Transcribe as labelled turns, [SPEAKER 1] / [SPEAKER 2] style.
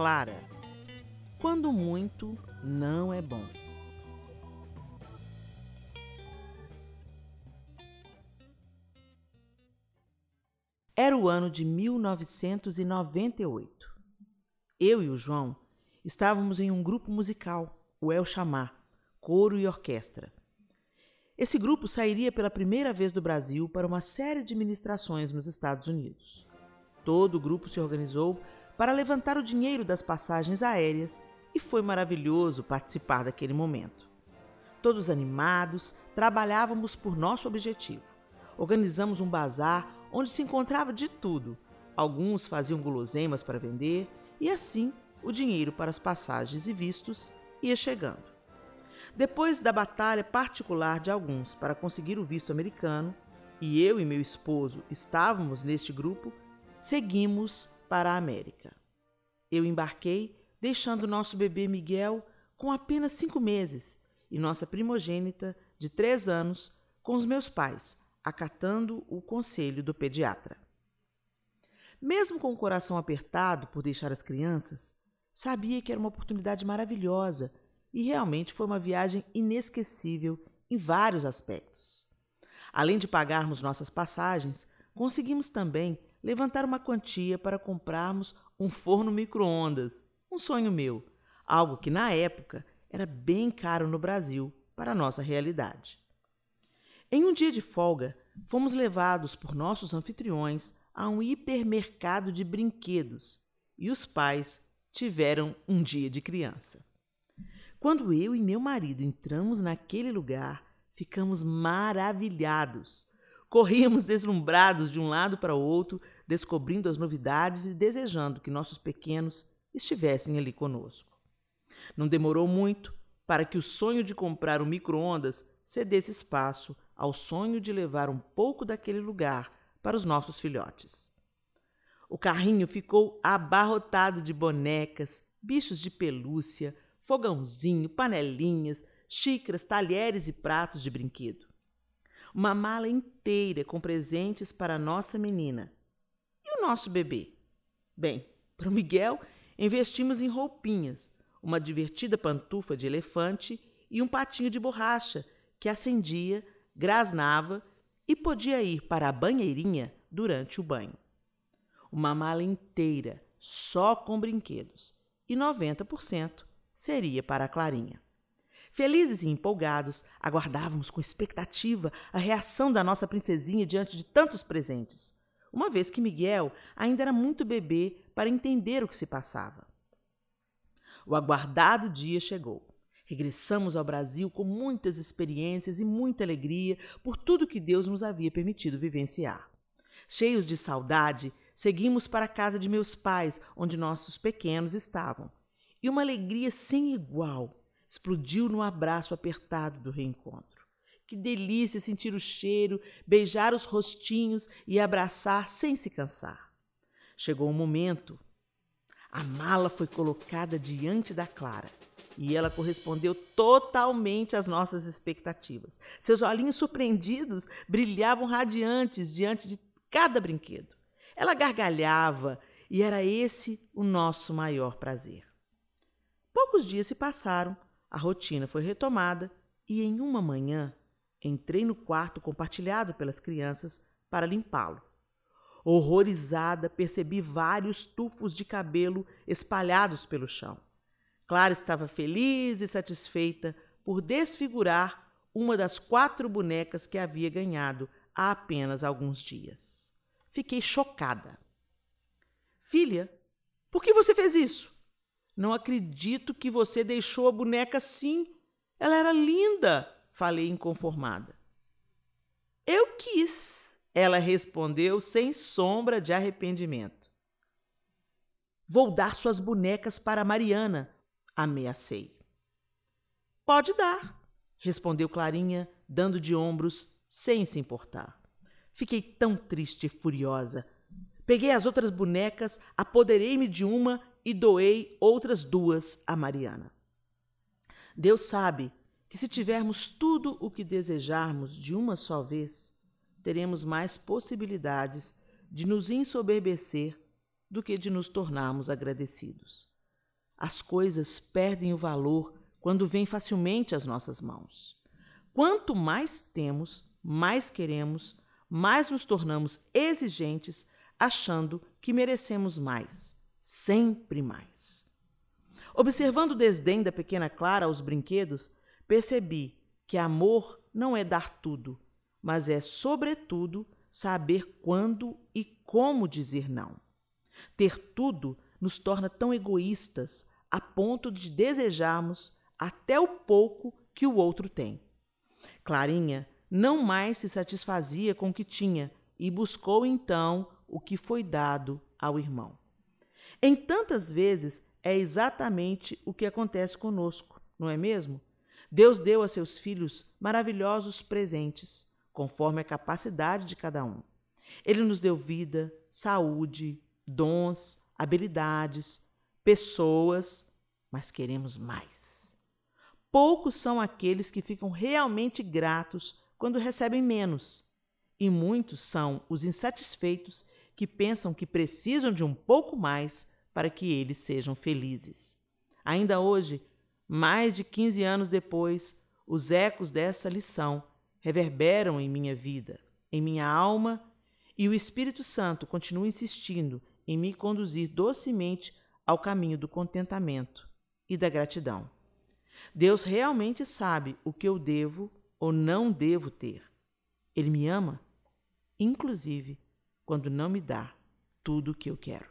[SPEAKER 1] Clara, quando muito não é bom. Era o ano de 1998. Eu e o João estávamos em um grupo musical, o El Chamar, coro e orquestra. Esse grupo sairia pela primeira vez do Brasil para uma série de ministrações nos Estados Unidos. Todo o grupo se organizou para levantar o dinheiro das passagens aéreas e foi maravilhoso participar daquele momento. Todos animados, trabalhávamos por nosso objetivo. Organizamos um bazar onde se encontrava de tudo. Alguns faziam guloseimas para vender e assim o dinheiro para as passagens e vistos ia chegando. Depois da batalha particular de alguns para conseguir o visto americano, e eu e meu esposo estávamos neste grupo, seguimos para a América. Eu embarquei, deixando nosso bebê Miguel com apenas cinco meses e nossa primogênita, de três anos, com os meus pais, acatando o conselho do pediatra. Mesmo com o coração apertado por deixar as crianças, sabia que era uma oportunidade maravilhosa e realmente foi uma viagem inesquecível em vários aspectos. Além de pagarmos nossas passagens, conseguimos também levantar uma quantia para comprarmos um forno micro-ondas, um sonho meu, algo que na época era bem caro no Brasil para a nossa realidade. Em um dia de folga, fomos levados por nossos anfitriões a um hipermercado de brinquedos e os pais tiveram um dia de criança. Quando eu e meu marido entramos naquele lugar, ficamos maravilhados. Corríamos deslumbrados de um lado para o outro, descobrindo as novidades e desejando que nossos pequenos estivessem ali conosco. Não demorou muito para que o sonho de comprar um micro-ondas cedesse espaço ao sonho de levar um pouco daquele lugar para os nossos filhotes. O carrinho ficou abarrotado de bonecas, bichos de pelúcia, fogãozinho, panelinhas, xícaras, talheres e pratos de brinquedo. Uma mala inteira com presentes para a nossa menina. E o nosso bebê? Bem, para o Miguel, investimos em roupinhas, uma divertida pantufa de elefante e um patinho de borracha que acendia grasnava e podia ir para a banheirinha durante o banho. Uma mala inteira só com brinquedos e 90% seria para a Clarinha. Felizes e empolgados, aguardávamos com expectativa a reação da nossa princesinha diante de tantos presentes, uma vez que Miguel ainda era muito bebê para entender o que se passava. O aguardado dia chegou. Regressamos ao Brasil com muitas experiências e muita alegria por tudo que Deus nos havia permitido vivenciar. Cheios de saudade, seguimos para a casa de meus pais, onde nossos pequenos estavam. E uma alegria sem igual explodiu no abraço apertado do reencontro. Que delícia sentir o cheiro, beijar os rostinhos e abraçar sem se cansar. Chegou o um momento. A mala foi colocada diante da Clara e ela correspondeu totalmente às nossas expectativas. Seus olhinhos surpreendidos brilhavam radiantes diante de cada brinquedo. Ela gargalhava e era esse o nosso maior prazer. Poucos dias se passaram, a rotina foi retomada e em uma manhã entrei no quarto compartilhado pelas crianças para limpá-lo. Horrorizada, percebi vários tufos de cabelo espalhados pelo chão. Clara estava feliz e satisfeita por desfigurar uma das quatro bonecas que havia ganhado há apenas alguns dias. Fiquei chocada. Filha, por que você fez isso? Não acredito que você deixou a boneca assim. Ela era linda, falei inconformada. Eu quis, ela respondeu sem sombra de arrependimento. Vou dar suas bonecas para Mariana, ameacei. Pode dar, respondeu Clarinha, dando de ombros, sem se importar. Fiquei tão triste e furiosa. Peguei as outras bonecas, apoderei-me de uma e doei outras duas a Mariana. Deus sabe que se tivermos tudo o que desejarmos de uma só vez, teremos mais possibilidades de nos ensoberbecer do que de nos tornarmos agradecidos. As coisas perdem o valor quando vêm facilmente às nossas mãos. Quanto mais temos, mais queremos, mais nos tornamos exigentes, achando que merecemos mais, sempre mais. Observando o desdém da pequena Clara aos brinquedos, percebi que amor não é dar tudo, mas é, sobretudo, saber quando e como dizer não. Ter tudo nos torna tão egoístas a ponto de desejarmos até o pouco que o outro tem. Clarinha não mais se satisfazia com o que tinha e buscou então o que foi dado ao irmão. Em tantas vezes é exatamente o que acontece conosco, não é mesmo? Deus deu a seus filhos maravilhosos presentes, conforme a capacidade de cada um. Ele nos deu vida, saúde, dons, habilidades, pessoas, mas queremos mais. Poucos são aqueles que ficam realmente gratos quando recebem menos, e muitos são os insatisfeitos que pensam que precisam de um pouco mais para que eles sejam felizes. Ainda hoje, mais de 15 anos depois, os ecos dessa lição reverberam em minha vida, em minha alma, e o Espírito Santo continua insistindo em me conduzir docemente ao caminho do contentamento e da gratidão. Deus realmente sabe o que eu devo ou não devo ter. Ele me ama, inclusive quando não me dá tudo o que eu quero.